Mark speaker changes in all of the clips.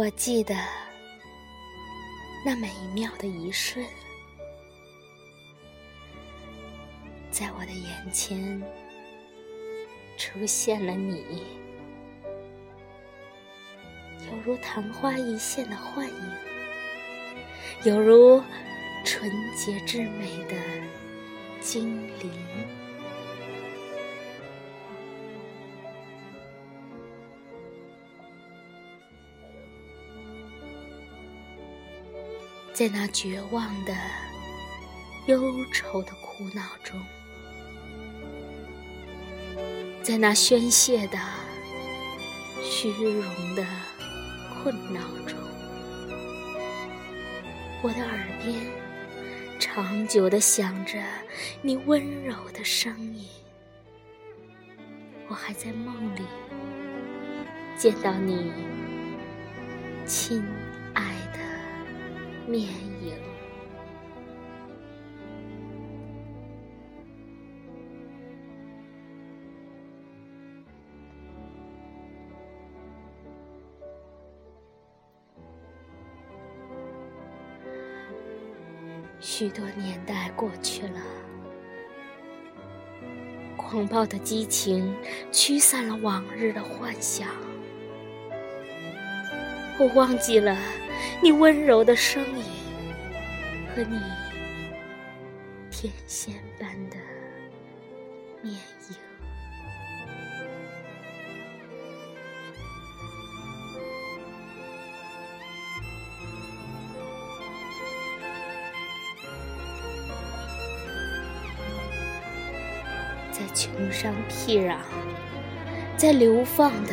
Speaker 1: 我记得那美妙的一瞬，在我的眼前出现了你，犹如昙花一现的幻影，犹如纯洁之美的精灵。在那绝望的、忧愁的苦恼中，在那宣泄的、虚荣的困扰中，我的耳边长久的响着你温柔的声音。我还在梦里见到你亲爱的。面影。许多年代过去了，狂暴的激情驱散了往日的幻想，我忘记了。你温柔的声音和你天仙般的面影，在穷山僻壤，在流放的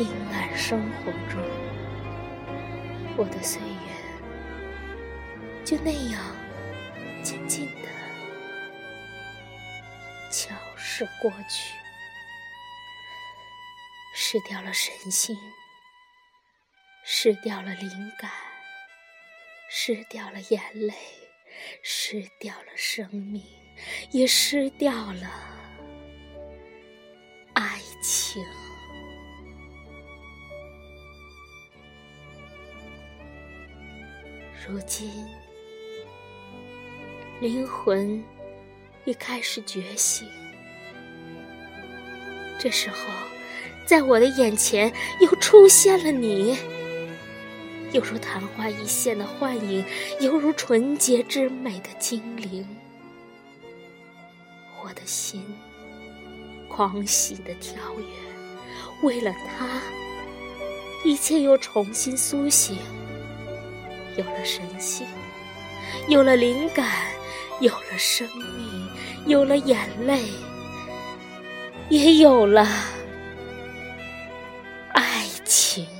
Speaker 1: 阴暗生活中。我的岁月就那样静静的悄逝过去，失掉了神性，失掉了灵感，失掉了眼泪，失掉了生命，也失掉了爱情。如今，灵魂已开始觉醒。这时候，在我的眼前又出现了你，犹如昙花一现的幻影，犹如纯洁之美的精灵。我的心狂喜的跳跃，为了他，一切又重新苏醒。有了神性有了灵感有了生命有了眼泪也有了爱情。